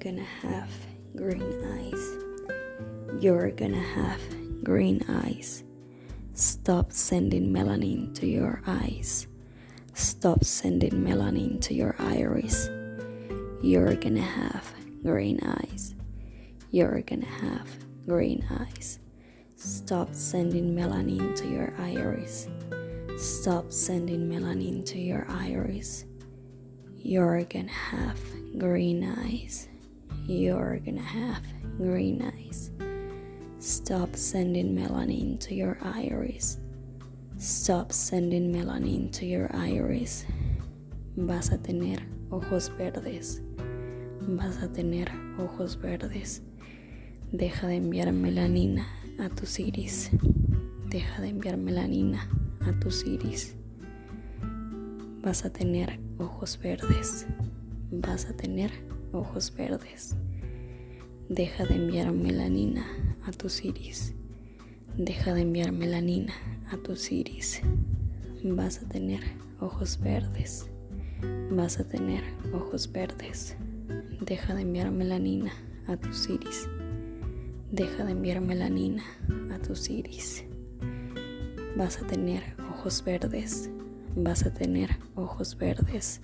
Gonna have green eyes. You're gonna have green eyes. Stop sending melanin to your eyes. Stop sending melanin to your iris. You're gonna have green eyes. You're gonna have green eyes. Stop sending melanin to your iris. Stop sending melanin to your iris. You're gonna have green eyes. You're gonna have green eyes. Stop sending melanin to your iris. Stop sending melanin to your iris. Vas a tener ojos verdes. Vas a tener ojos verdes. Deja de enviar melanina a tus iris. Deja de enviar melanina a tus iris. Vas a tener ojos verdes. Vas a tener ojos verdes. Deja de enviar melanina a tus iris. Deja de enviar melanina a tus iris. Vas a tener ojos verdes. Vas a tener ojos verdes. Deja de enviar melanina a tus iris. Deja de enviar melanina a tus iris. Vas a tener ojos verdes. Vas a tener ojos verdes.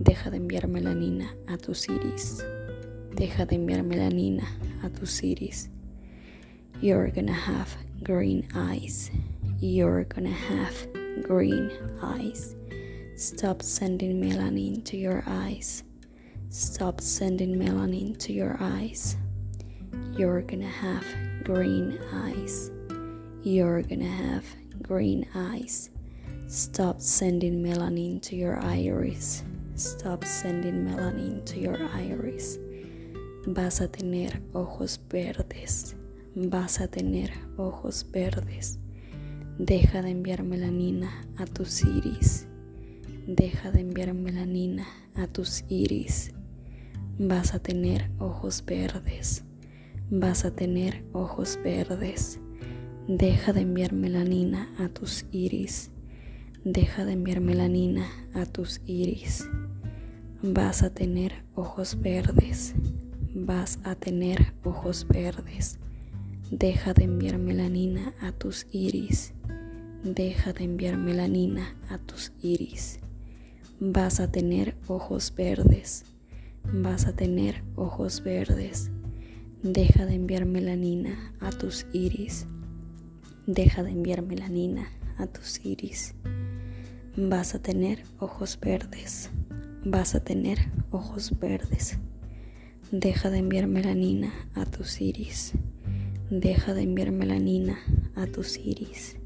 Deja de enviar melanina a tus iris. Deja de enviar melanina a tus iris. You're gonna have green eyes. You're gonna have green eyes. Stop sending melanin to your eyes. Stop sending melanin to your eyes. You're gonna have green eyes. You're gonna have green eyes. Stop sending melanin to your iris. Stop sending melanin to your iris. Vas a tener ojos verdes. Vas a tener ojos verdes. Deja de enviar melanina a tus iris. Deja de enviar melanina a tus iris. Vas a tener ojos verdes. Vas a tener ojos verdes. Deja de enviar melanina a tus iris. Deja de enviar melanina a tus iris. Vas a tener ojos verdes. Vas a tener ojos verdes. Deja de enviar melanina a tus iris. Deja de enviar melanina a tus iris. Vas a tener ojos verdes. Vas a tener ojos verdes. Deja de enviar melanina a tus iris. Deja de enviar melanina a tus iris. Vas a tener ojos verdes. Vas a tener ojos verdes. Deja de enviar melanina a tus iris. Deja de enviar melanina a tus iris.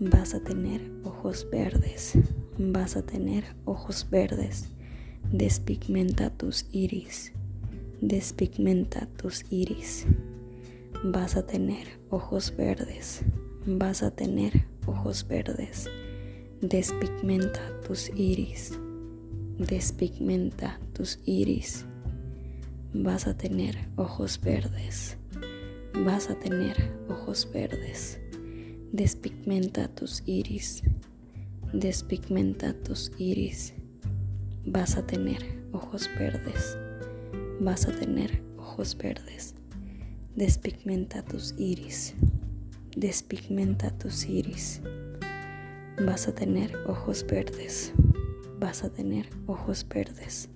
Vas a tener ojos verdes. Vas a tener ojos verdes. Despigmenta tus iris. Despigmenta tus iris. Vas a tener ojos verdes. Vas a tener ojos verdes. Despigmenta tus iris. Despigmenta tus iris. Vas a tener ojos verdes. Vas a tener ojos verdes. Despigmenta tus iris. Despigmenta tus iris. Vas a tener ojos verdes. Vas a tener ojos verdes. Despigmenta tus iris. Despigmenta tus iris. Vas a tener ojos verdes. Vas a tener ojos verdes.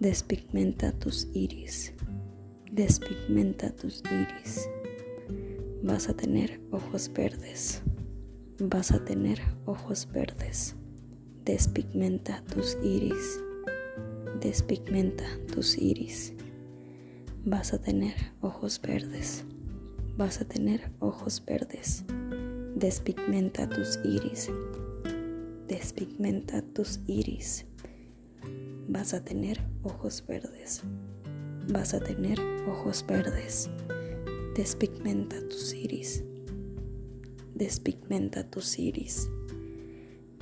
Despigmenta tus iris. Despigmenta tus iris. Vas a tener ojos verdes. Vas a tener ojos verdes. Despigmenta tus iris. Despigmenta tus iris. Vas a tener ojos verdes. Vas a tener ojos verdes. Despigmenta tus iris. Despigmenta tus iris. Vas a tener ojos verdes. Vas a tener ojos verdes. Despigmenta tus iris. Despigmenta tus iris.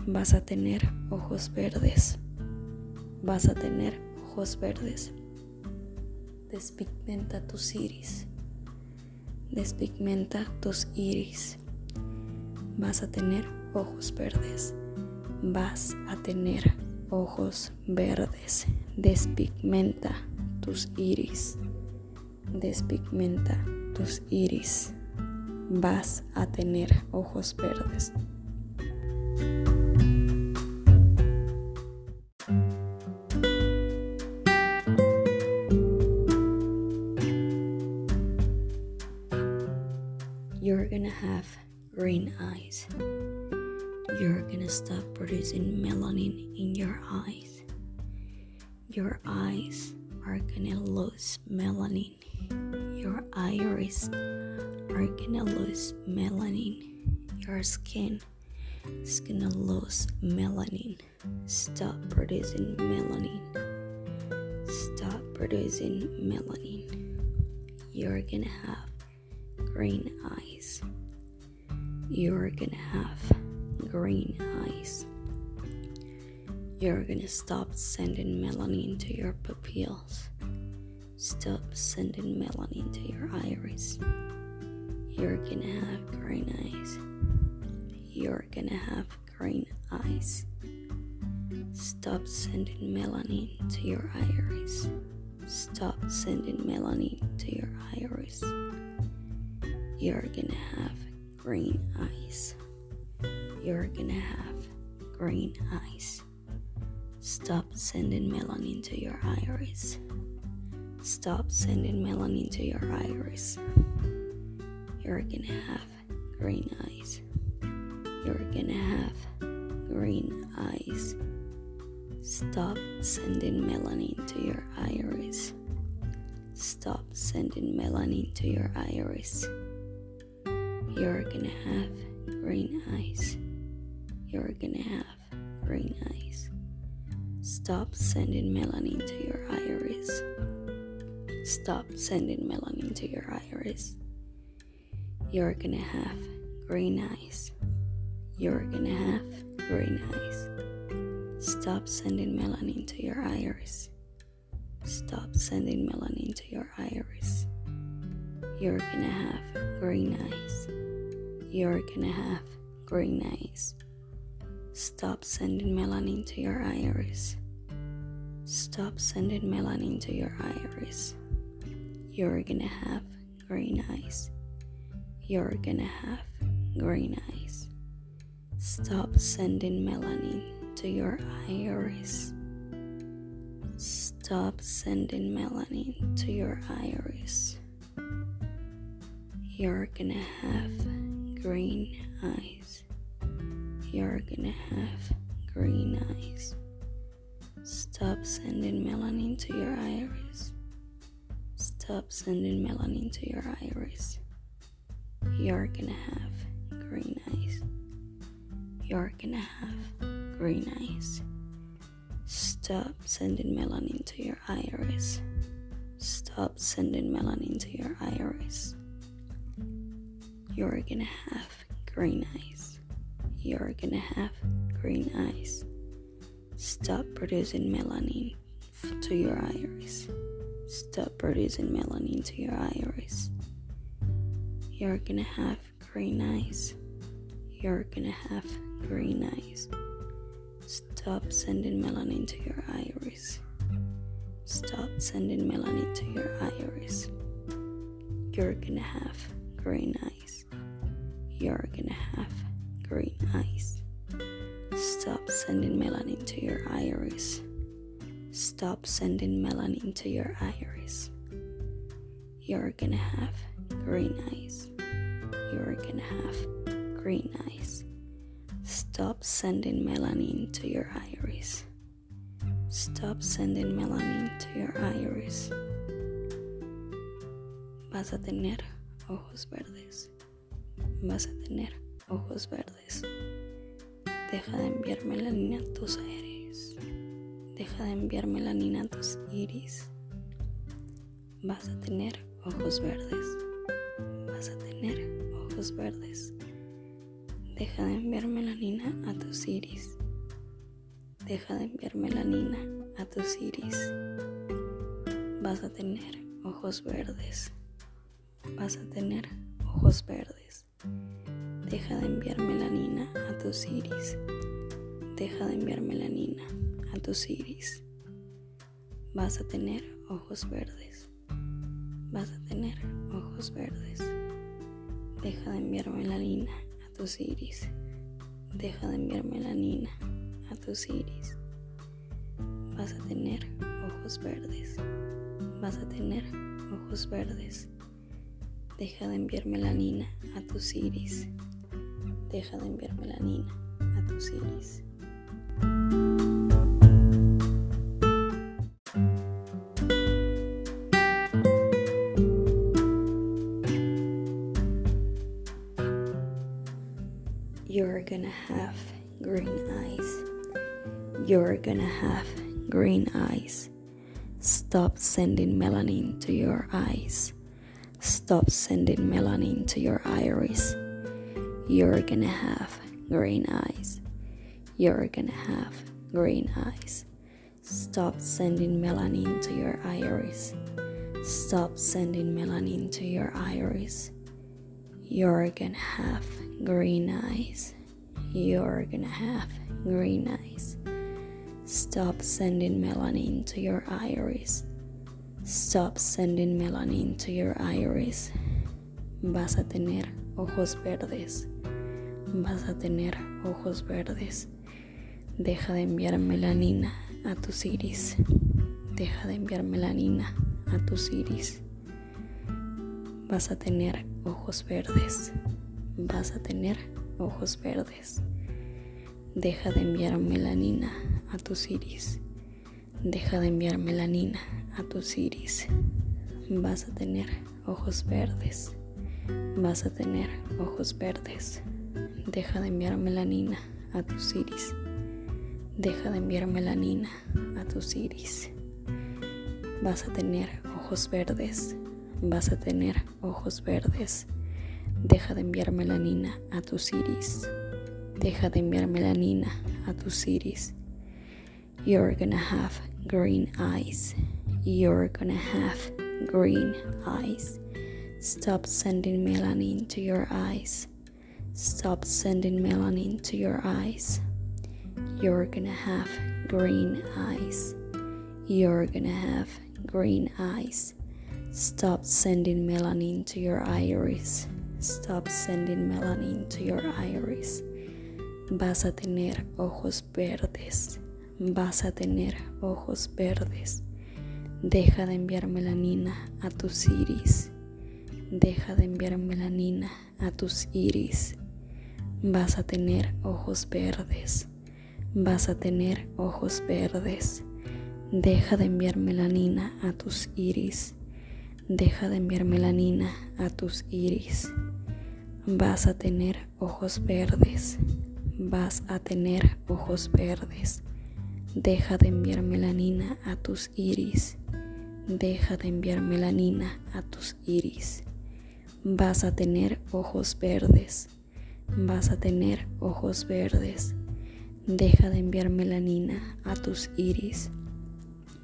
Vas a tener ojos verdes. Vas a tener ojos verdes. Despigmenta tus iris. Despigmenta tus iris. Vas a tener ojos verdes. Vas a tener ojos verdes. Despigmenta tus iris. Despigmenta tus iris. Vas a tener ojos verdes. Iris are gonna lose melanin. Your skin is gonna lose melanin. Stop producing melanin. Stop producing melanin. You're gonna have green eyes. You're gonna have green eyes. You're gonna stop sending melanin to your pupils. Stop sending melanin to your iris. You're gonna have green eyes. You're gonna have green eyes. Stop sending melanin to your iris. Stop sending melanin to your iris. You're gonna have green eyes. You're gonna have green eyes. Stop sending melanin to your iris. Stop sending melanin to your iris. You're gonna have green eyes. You're gonna have green eyes. Stop sending melanin to your iris. Stop sending melanin to your iris. You're gonna have green eyes. You're gonna have green eyes. Stop sending melanin to your iris. Stop sending melanin to your iris. You're gonna have green eyes. You're gonna have green eyes. Stop sending melanin to your iris. Stop sending melanin to your iris. You're gonna have green eyes. You're gonna have green eyes. Stop sending melanin to your iris. Stop sending melanin to your iris. You're gonna have green eyes. You're gonna have green eyes. Stop sending melanin to your iris. Stop sending melanin to your iris. You're gonna have green eyes. You're gonna have green eyes. Stop sending melanin to your iris. Stop sending melanin to your iris. You're gonna have green eyes. You're gonna have green eyes. Stop sending melanin to your iris. Stop sending melanin to your iris. You're gonna have green eyes. You're gonna have green eyes. Stop producing melanin to your iris. Stop producing melanin to your iris. You're gonna have green eyes. You're gonna have green eyes. Stop sending melanin to your iris. Stop sending melanin to your iris. You're gonna have green eyes. You're gonna have green eyes. Stop sending melanin to your iris. Stop sending melanin to your iris. You're gonna have green eyes. You're gonna have green eyes. Stop sending melanin to your iris. Stop sending melanin to your iris. Vas a tener ojos verdes. Vas a tener ojos verdes. Deja de enviar melanina a tus aires. Deja de enviar melanina a tus iris. Vas a tener ojos verdes. Vas a tener ojos verdes. Deja de enviar melanina a tus iris. Deja de enviar melanina a tus iris. Vas a tener ojos verdes. Vas a tener ojos verdes. Deja de enviar melanina a tus iris. Deja de enviar melanina a tus iris. Vas a tener ojos verdes. Vas a tener ojos verdes. Deja de enviar melanina a tus iris. Deja de enviar melanina a tus iris. Vas a tener ojos verdes. Vas a tener ojos verdes. Deja de enviar melanina a tus iris. Deja de enviar melanina a tus iris. Eyes. You're gonna have green eyes. Stop sending melanin to your eyes. Stop sending melanin to your iris. You're gonna have green eyes. You're gonna have green eyes. Stop sending melanin to your iris. Stop sending melanin to your iris. You're gonna have green eyes. You're gonna have green eyes. Stop sending melanin to your iris. Stop sending melanin to your iris. Vas a tener ojos verdes. Vas a tener ojos verdes. Deja de enviar melanina a tus iris. Deja de enviar melanina a tus iris. Vas a tener ojos verdes vas a tener ojos verdes. Deja de enviar melanina a tus iris. Deja de enviar melanina a tus iris. Vas a tener ojos verdes. Vas a tener ojos verdes. Deja de enviar melanina a tus iris. Deja de enviar melanina a tus iris. Vas a tener ojos verdes. Vas a tener ojos verdes. Deja de enviar melanina a tus iris. Deja de enviar melanina a tus iris. You're gonna have green eyes. You're gonna have green eyes. Stop sending melanin to your eyes. Stop sending melanin to your eyes. You're gonna have green eyes. You're gonna have green eyes. Stop sending melanin to your iris. Stop sending melanin to your iris. Vas a tener ojos verdes. Vas a tener ojos verdes. Deja de enviar melanina a tus iris. Deja de enviar melanina a tus iris. Vas a tener ojos verdes. Vas a tener ojos verdes. Deja de enviar melanina a tus iris. Deja de enviar melanina a tus iris. Vas a tener ojos verdes. Vas a tener ojos verdes. Deja de enviar melanina a tus iris. Deja de enviar melanina a tus iris. Vas a tener ojos verdes. Vas a tener ojos verdes. Deja de enviar melanina a tus iris.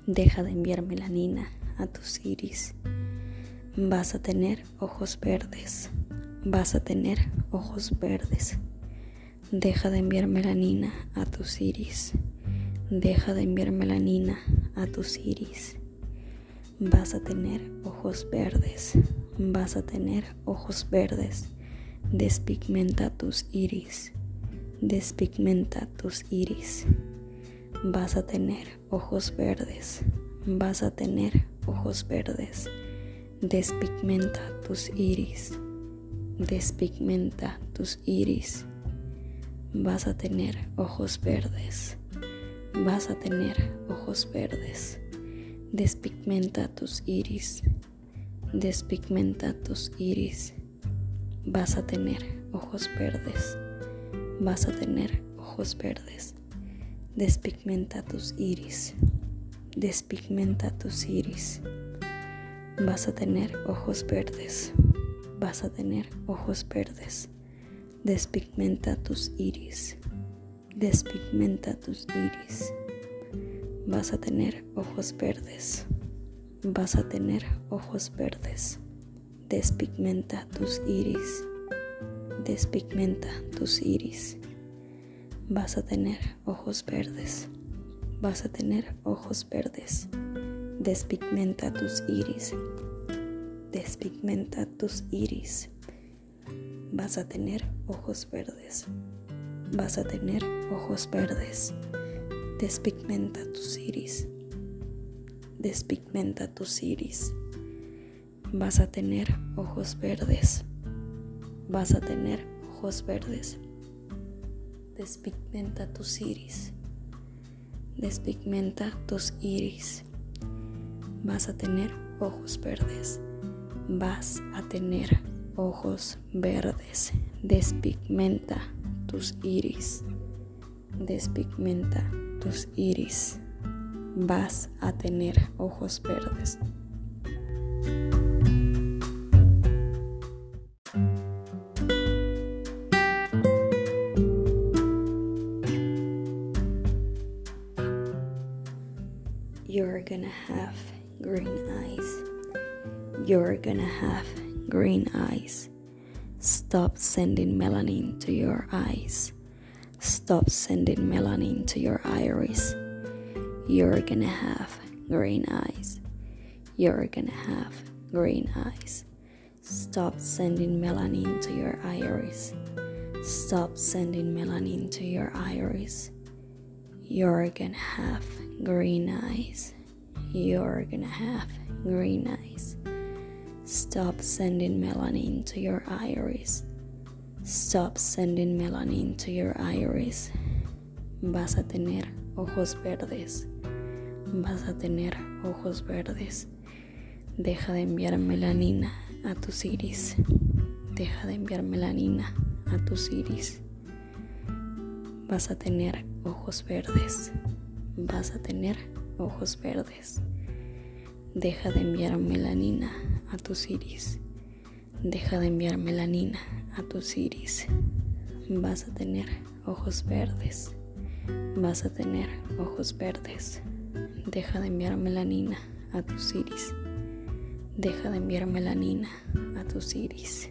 Deja de enviar melanina a tus iris. Vas a tener ojos verdes vas a tener ojos verdes. Deja de enviar melanina a tus iris. Deja de enviar melanina a tus iris. Vas a tener ojos verdes. Vas a tener ojos verdes. Despigmenta tus iris. Despigmenta tus iris. Vas a tener ojos verdes. Vas a tener ojos verdes. Despigmenta tus iris despigmenta tus iris. Vas a tener ojos verdes. Vas a tener ojos verdes. Despigmenta tus iris. Despigmenta tus iris. Vas a tener ojos verdes. Vas a tener ojos verdes. Despigmenta tus iris. Despigmenta tus iris. Vas a tener ojos verdes vas a tener ojos verdes. Despigmenta tus iris. Despigmenta tus iris. Vas a tener ojos verdes. Vas a tener ojos verdes. Despigmenta tus iris. Despigmenta tus iris. Vas a tener ojos verdes. Vas a tener ojos verdes. Despigmenta tus iris. Despigmenta tus iris. Vas a tener ojos verdes. Vas a tener ojos verdes. Despigmenta tus iris. Despigmenta tus iris. Vas a tener ojos verdes. Vas a tener ojos verdes. Despigmenta tus iris. Despigmenta tus iris vas a tener ojos verdes. Vas a tener ojos verdes. Despigmenta tus iris. Despigmenta tus iris. Vas a tener ojos verdes. Have green eyes. Stop sending melanin to your eyes. Stop sending melanin to your iris. You're gonna have green eyes. You're gonna have green eyes. Stop sending melanin to your iris. Stop sending melanin to your iris. You're gonna have green eyes you're gonna have green eyes. Stop sending melanin to your iris. Stop sending melanin to your iris. Vas a tener ojos verdes. Vas a tener ojos verdes. Deja de enviar melanina a tus iris. Deja de enviar melanina a tus iris. Vas a tener ojos verdes. Vas a tener ojos verdes. Deja de enviar melanina a tus iris. Deja de enviar melanina a tus iris. Vas a tener ojos verdes. Vas a tener ojos verdes. Deja de enviar melanina a tus iris. Deja de enviar melanina a tus iris.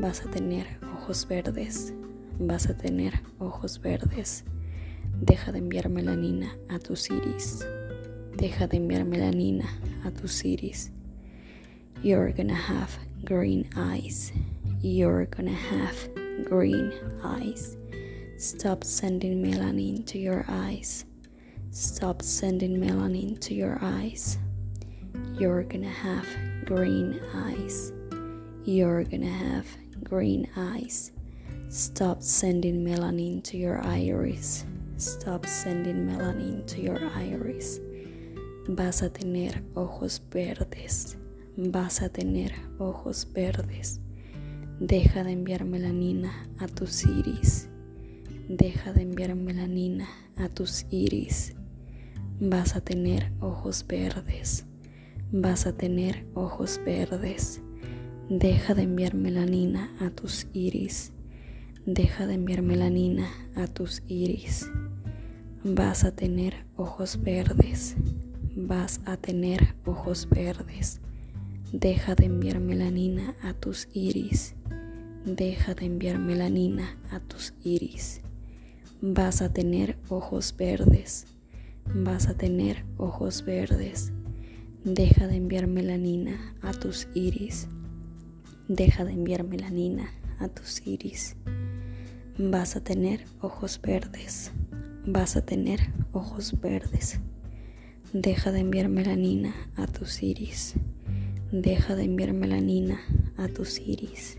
Vas a tener ojos verdes. Vas a tener ojos verdes. Deja de enviar melanina a tus iris. Deja de enviar melanina a tus iris. You're gonna have green eyes. You're gonna have green eyes. Stop sending melanin to your eyes. Stop sending melanin to your eyes. You're gonna have green eyes. You're gonna have green eyes. Stop sending melanin to your iris. Stop sending melanin to your iris. Vas a tener ojos verdes. Vas a tener ojos verdes. Deja de enviar melanina a tus iris. Deja de enviar melanina a tus iris. Vas a tener ojos verdes. Vas a tener ojos verdes. Deja de enviar melanina a tus iris. Deja de enviar melanina a tus iris. Vas a tener ojos verdes. Vas a tener ojos verdes. Deja de enviar melanina a tus iris. Deja de enviar melanina a tus iris. Vas a tener ojos verdes. Vas a tener ojos verdes. Deja de enviar melanina a tus iris. Deja de enviar melanina a tus iris. Vas a tener ojos verdes vas a tener ojos verdes. Deja de enviar melanina a tus iris. Deja de enviar melanina a tus iris.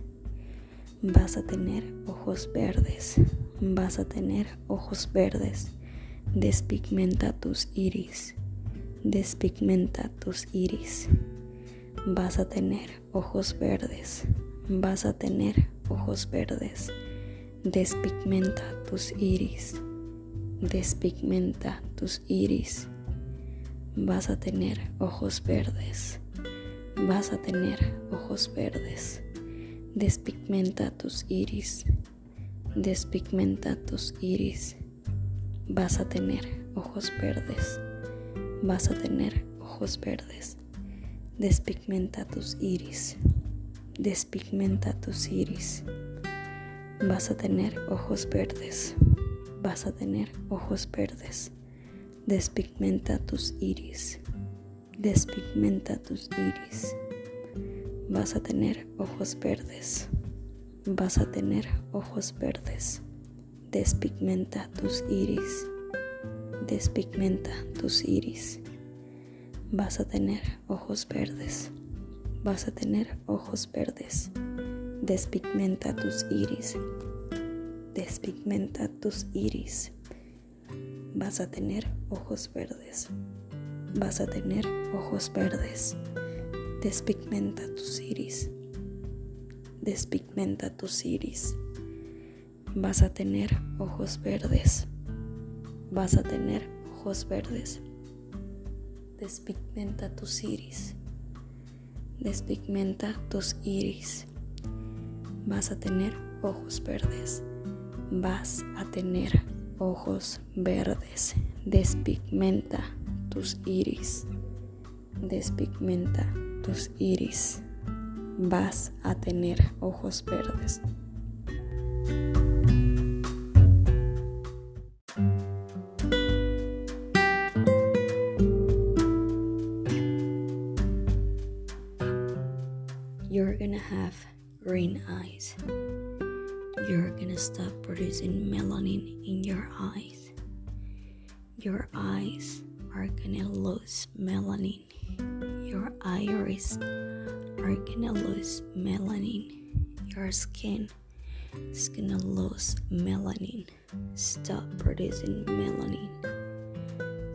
Vas a tener ojos verdes. Vas a tener ojos verdes. Despigmenta tus iris. Despigmenta tus iris. Vas a tener ojos verdes. Vas a tener ojos verdes. Despigmenta tus iris despigmenta tus iris. Vas a tener ojos verdes. Vas a tener ojos verdes. Despigmenta tus iris. Despigmenta tus iris. Vas a tener ojos verdes. Vas a tener ojos verdes. Despigmenta tus iris. Despigmenta tus iris. Vas a tener ojos verdes vas a tener ojos verdes. Despigmenta tus iris. Despigmenta tus iris. Vas a tener ojos verdes. Vas a tener ojos verdes. Despigmenta tus iris. Despigmenta tus iris. Vas a tener ojos verdes. Vas a tener ojos verdes. Despigmenta tus iris. Despigmenta tus iris. Vas a tener ojos verdes. Vas a tener ojos verdes. Despigmenta tus iris. Despigmenta tus iris. Vas a tener ojos verdes. Vas a tener ojos verdes. Despigmenta tus iris. Despigmenta tus iris. Vas a tener ojos verdes. Vas a tener ojos verdes. Despigmenta tus iris. Despigmenta tus iris. Vas a tener ojos verdes. You're gonna have green eyes. You're gonna stop producing melanin in your eyes. Your eyes are gonna lose melanin. Your iris are gonna lose melanin. Your skin is gonna lose melanin. Stop producing melanin.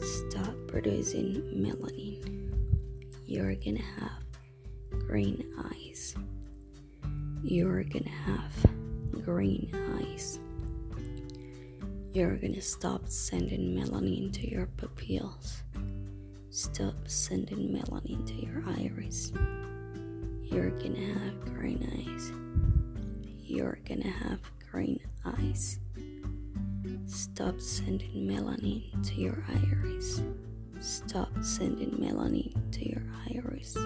Stop producing melanin. You're gonna have green eyes. You're gonna have green eyes. You're gonna stop sending melanin to your pupils. Stop sending melanin to your iris. You're gonna have green eyes. You're gonna have green eyes. Stop sending melanin to your iris. Stop sending melanin to your iris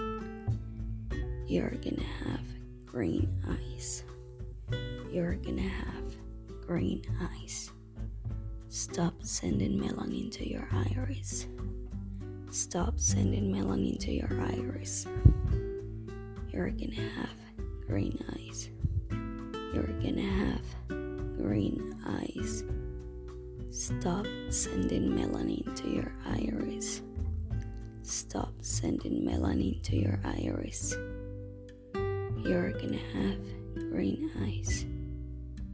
you're gonna have green eyes. You're gonna have green eyes. Stop sending melanin to your iris. Stop sending melanin to your iris. You're gonna have green eyes. You're gonna have green eyes. Stop sending melanin to your iris. Stop sending melanin to your iris. You're gonna have green eyes.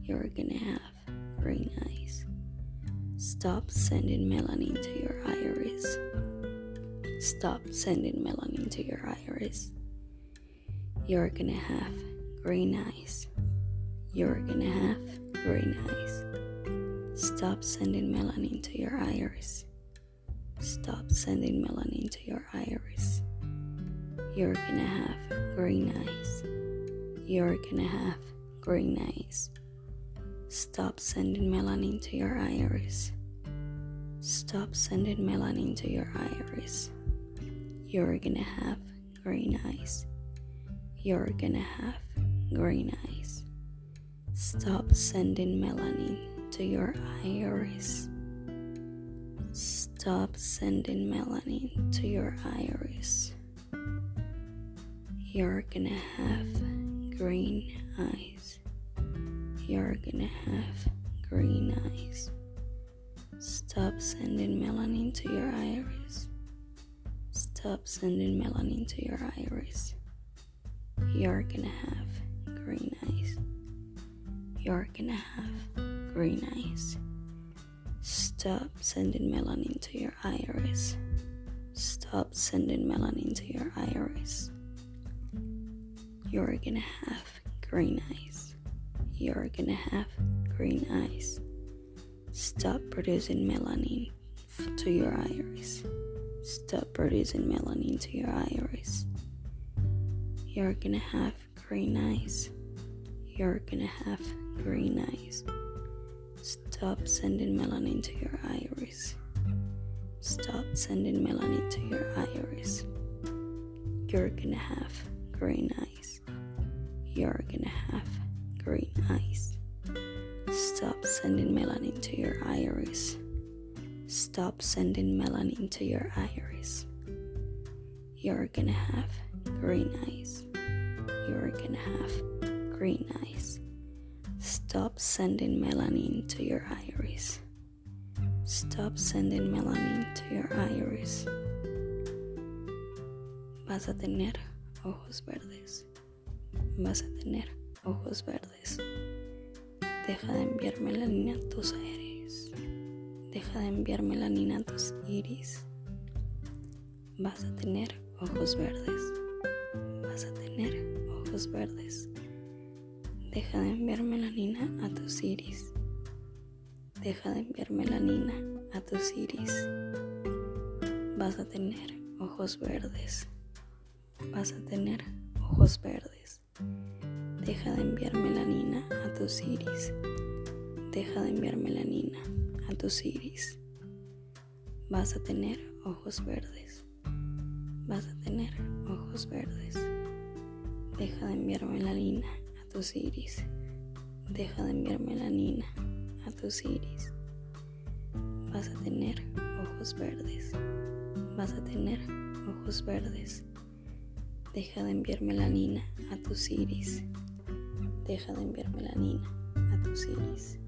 You're gonna have green eyes. Stop sending melanin to your iris. Stop sending melanin to your iris. You're gonna have green eyes. You're gonna have green eyes. Stop sending melanin to your iris. Stop sending melanin to your iris. You're gonna have green eyes you're gonna have green eyes. Stop sending melanin to your iris. Stop sending melanin to your iris. You're gonna have green eyes. You're gonna have green eyes. Stop sending melanin to your iris. Stop sending melanin to your iris. You're gonna have green eyes. You're gonna have green eyes. Stop sending melanin to your iris. Stop sending melanin to your iris. You're gonna have green eyes. You're gonna have green eyes. Stop sending melanin to your iris. Stop sending melanin to your iris. You're gonna have green eyes. You're gonna have green eyes. Stop producing melanin to your iris. Stop producing melanin to your iris. You're gonna have green eyes. You're gonna have green eyes. Stop sending melanin to your iris. Stop sending melanin to your iris. You're gonna have green eyes you're gonna have green eyes. Stop sending melanin to your iris. Stop sending melanin to your iris. You're gonna have green eyes. You're gonna have green eyes. Stop sending melanin to your iris. Stop sending melanin to your iris. Vas a tener ojos verdes. Vas a tener ojos verdes. Deja de enviar melanina a tus iris. Deja de enviar melanina a tus iris. Vas a tener ojos verdes. Vas a tener ojos verdes. Deja de enviar melanina a tus iris. Deja de enviar melanina a tus iris. Vas a tener ojos verdes. Vas a tener ojos verdes. Deja de enviar melanina a tus iris. Deja de enviar melanina a tus iris. Vas a tener ojos verdes. Vas a tener ojos verdes. Deja de enviar melanina a tus iris. Deja de enviar melanina a tus iris. Vas a tener ojos verdes. Vas a tener ojos verdes. Deja de enviar melanina a tus iris. Deja de enviar melanina a tus iris.